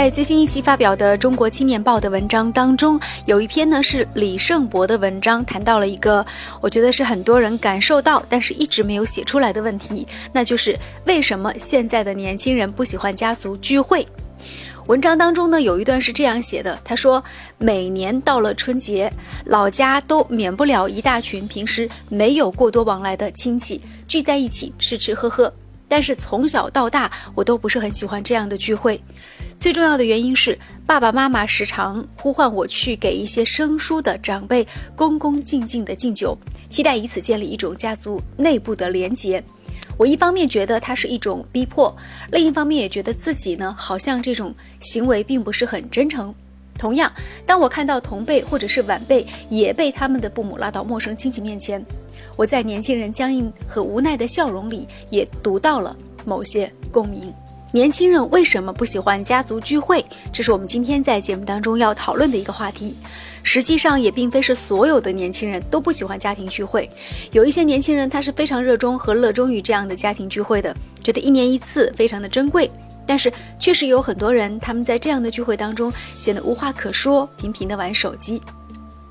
在最新一期发表的《中国青年报》的文章当中，有一篇呢是李胜博的文章，谈到了一个我觉得是很多人感受到，但是一直没有写出来的问题，那就是为什么现在的年轻人不喜欢家族聚会。文章当中呢有一段是这样写的，他说每年到了春节，老家都免不了一大群平时没有过多往来的亲戚聚在一起吃吃喝喝。但是从小到大，我都不是很喜欢这样的聚会。最重要的原因是，爸爸妈妈时常呼唤我去给一些生疏的长辈恭恭敬敬的敬酒，期待以此建立一种家族内部的连结。我一方面觉得它是一种逼迫，另一方面也觉得自己呢，好像这种行为并不是很真诚。同样，当我看到同辈或者是晚辈也被他们的父母拉到陌生亲戚面前。我在年轻人僵硬和无奈的笑容里，也读到了某些共鸣。年轻人为什么不喜欢家族聚会？这是我们今天在节目当中要讨论的一个话题。实际上，也并非是所有的年轻人都不喜欢家庭聚会。有一些年轻人，他是非常热衷和乐衷于这样的家庭聚会的，觉得一年一次非常的珍贵。但是，确实有很多人，他们在这样的聚会当中显得无话可说，频频的玩手机。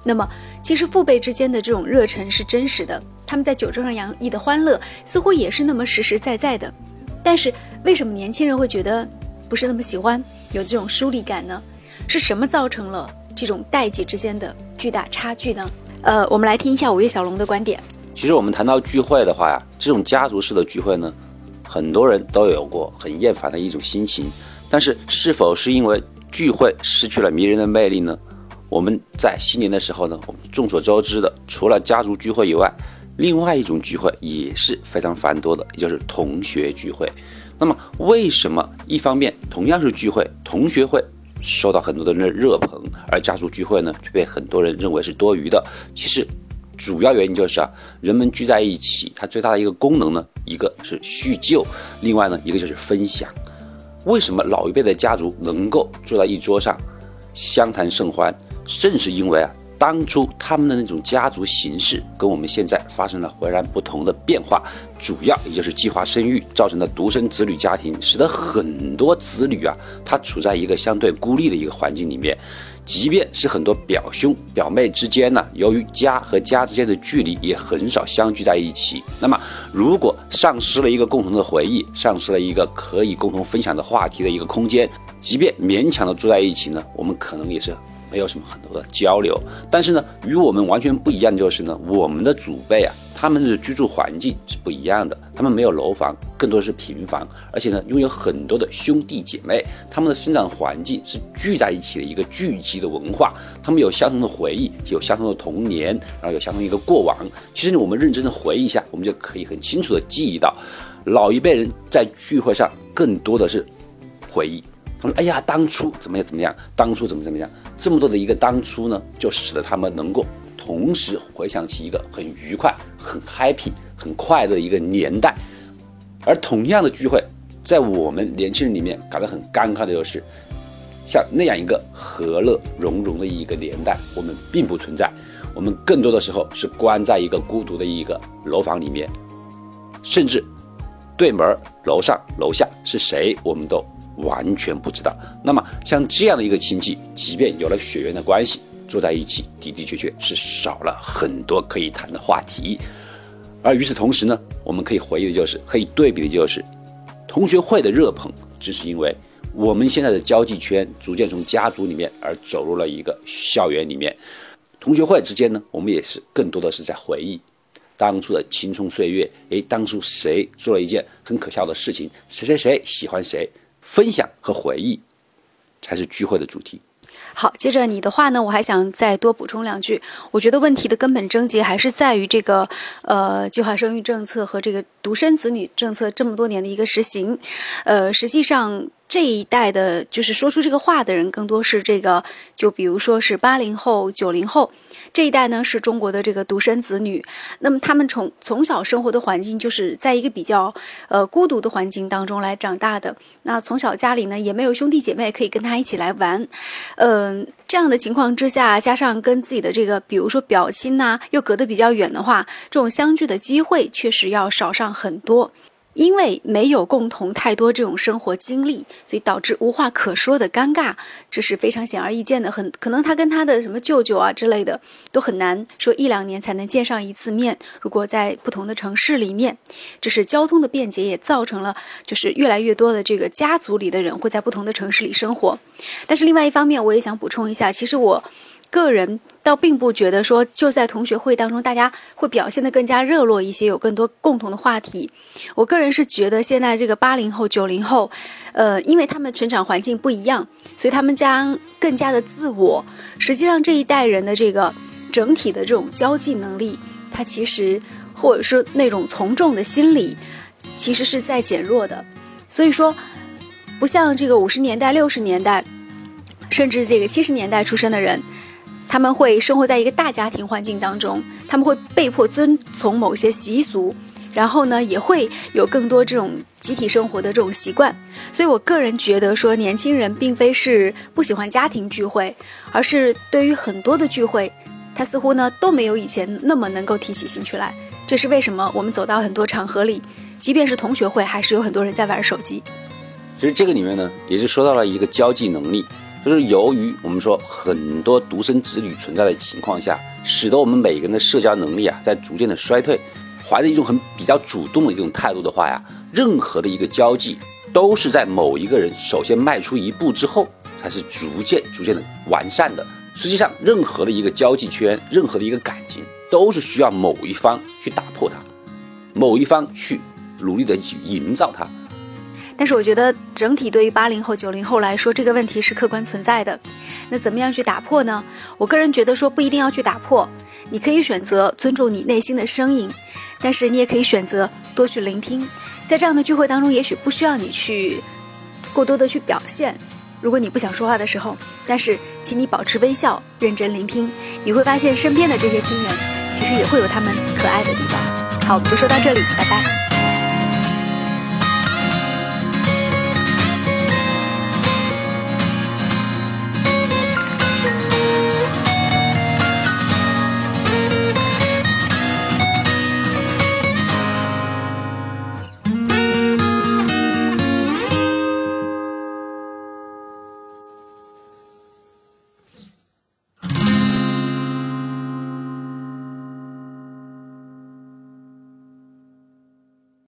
那么，其实父辈之间的这种热忱是真实的，他们在酒桌上洋溢的欢乐似乎也是那么实实在在的。但是，为什么年轻人会觉得不是那么喜欢，有这种疏离感呢？是什么造成了这种代际之间的巨大差距呢？呃，我们来听一下五月小龙的观点。其实，我们谈到聚会的话呀，这种家族式的聚会呢，很多人都有过很厌烦的一种心情。但是，是否是因为聚会失去了迷人的魅力呢？我们在新年的时候呢，我们众所周知的，除了家族聚会以外，另外一种聚会也是非常繁多的，也就是同学聚会。那么，为什么一方面同样是聚会，同学会受到很多的人的热捧，而家族聚会呢却被很多人认为是多余的？其实，主要原因就是啊，人们聚在一起，它最大的一个功能呢，一个是叙旧，另外呢，一个就是分享。为什么老一辈的家族能够坐在一桌上，相谈甚欢？正是因为啊，当初他们的那种家族形式跟我们现在发生了浑然不同的变化，主要也就是计划生育造成的独生子女家庭，使得很多子女啊，他处在一个相对孤立的一个环境里面。即便是很多表兄表妹之间呢，由于家和家之间的距离，也很少相聚在一起。那么，如果丧失了一个共同的回忆，丧失了一个可以共同分享的话题的一个空间，即便勉强的住在一起呢，我们可能也是。没有什么很多的交流，但是呢，与我们完全不一样的就是呢，我们的祖辈啊，他们的居住环境是不一样的，他们没有楼房，更多的是平房，而且呢，拥有很多的兄弟姐妹，他们的生长环境是聚在一起的一个聚集的文化，他们有相同的回忆，有相同的童年，然后有相同一个过往。其实我们认真的回忆一下，我们就可以很清楚的记忆到，老一辈人在聚会上更多的是回忆。他说：“哎呀，当初怎么样怎么样？当初怎么怎么样？这么多的一个当初呢，就使得他们能够同时回想起一个很愉快、很 happy、很快乐的一个年代。而同样的聚会，在我们年轻人里面感到很尴尬的就是，像那样一个和乐融融的一个年代，我们并不存在。我们更多的时候是关在一个孤独的一个楼房里面，甚至对门、楼上、楼下是谁，我们都。”完全不知道。那么像这样的一个亲戚，即便有了血缘的关系，坐在一起的的确确是少了很多可以谈的话题。而与此同时呢，我们可以回忆的就是，可以对比的就是，同学会的热捧，只是因为我们现在的交际圈逐渐从家族里面而走入了一个校园里面。同学会之间呢，我们也是更多的是在回忆当初的青葱岁月。诶，当初谁做了一件很可笑的事情？谁谁谁喜欢谁？分享和回忆，才是聚会的主题。好，接着你的话呢，我还想再多补充两句。我觉得问题的根本症结还是在于这个，呃，计划生育政策和这个独生子女政策这么多年的一个实行，呃，实际上。这一代的，就是说出这个话的人，更多是这个，就比如说是八零后、九零后这一代呢，是中国的这个独生子女。那么他们从从小生活的环境，就是在一个比较呃孤独的环境当中来长大的。那从小家里呢，也没有兄弟姐妹可以跟他一起来玩，嗯，这样的情况之下，加上跟自己的这个，比如说表亲呐，又隔得比较远的话，这种相聚的机会确实要少上很多。因为没有共同太多这种生活经历，所以导致无话可说的尴尬，这是非常显而易见的。很可能他跟他的什么舅舅啊之类的，都很难说一两年才能见上一次面。如果在不同的城市里面，这是交通的便捷也造成了，就是越来越多的这个家族里的人会在不同的城市里生活。但是另外一方面，我也想补充一下，其实我。个人倒并不觉得说，就在同学会当中，大家会表现得更加热络一些，有更多共同的话题。我个人是觉得，现在这个八零后、九零后，呃，因为他们成长环境不一样，所以他们将更加的自我。实际上，这一代人的这个整体的这种交际能力，他其实或者说那种从众的心理，其实是在减弱的。所以说，不像这个五十年代、六十年代，甚至这个七十年代出生的人。他们会生活在一个大家庭环境当中，他们会被迫遵从某些习俗，然后呢，也会有更多这种集体生活的这种习惯。所以我个人觉得说，年轻人并非是不喜欢家庭聚会，而是对于很多的聚会，他似乎呢都没有以前那么能够提起兴趣来。这是为什么？我们走到很多场合里，即便是同学会，还是有很多人在玩手机。其实这个里面呢，也是说到了一个交际能力。就是由于我们说很多独生子女存在的情况下，使得我们每个人的社交能力啊在逐渐的衰退。怀着一种很比较主动的一种态度的话呀，任何的一个交际都是在某一个人首先迈出一步之后，才是逐渐逐渐的完善的。实际上，任何的一个交际圈，任何的一个感情，都是需要某一方去打破它，某一方去努力的去营造它。但是我觉得整体对于八零后、九零后来说，这个问题是客观存在的。那怎么样去打破呢？我个人觉得说不一定要去打破，你可以选择尊重你内心的声音，但是你也可以选择多去聆听。在这样的聚会当中，也许不需要你去过多的去表现。如果你不想说话的时候，但是请你保持微笑，认真聆听，你会发现身边的这些亲人其实也会有他们可爱的地方。好，我们就说到这里，拜拜。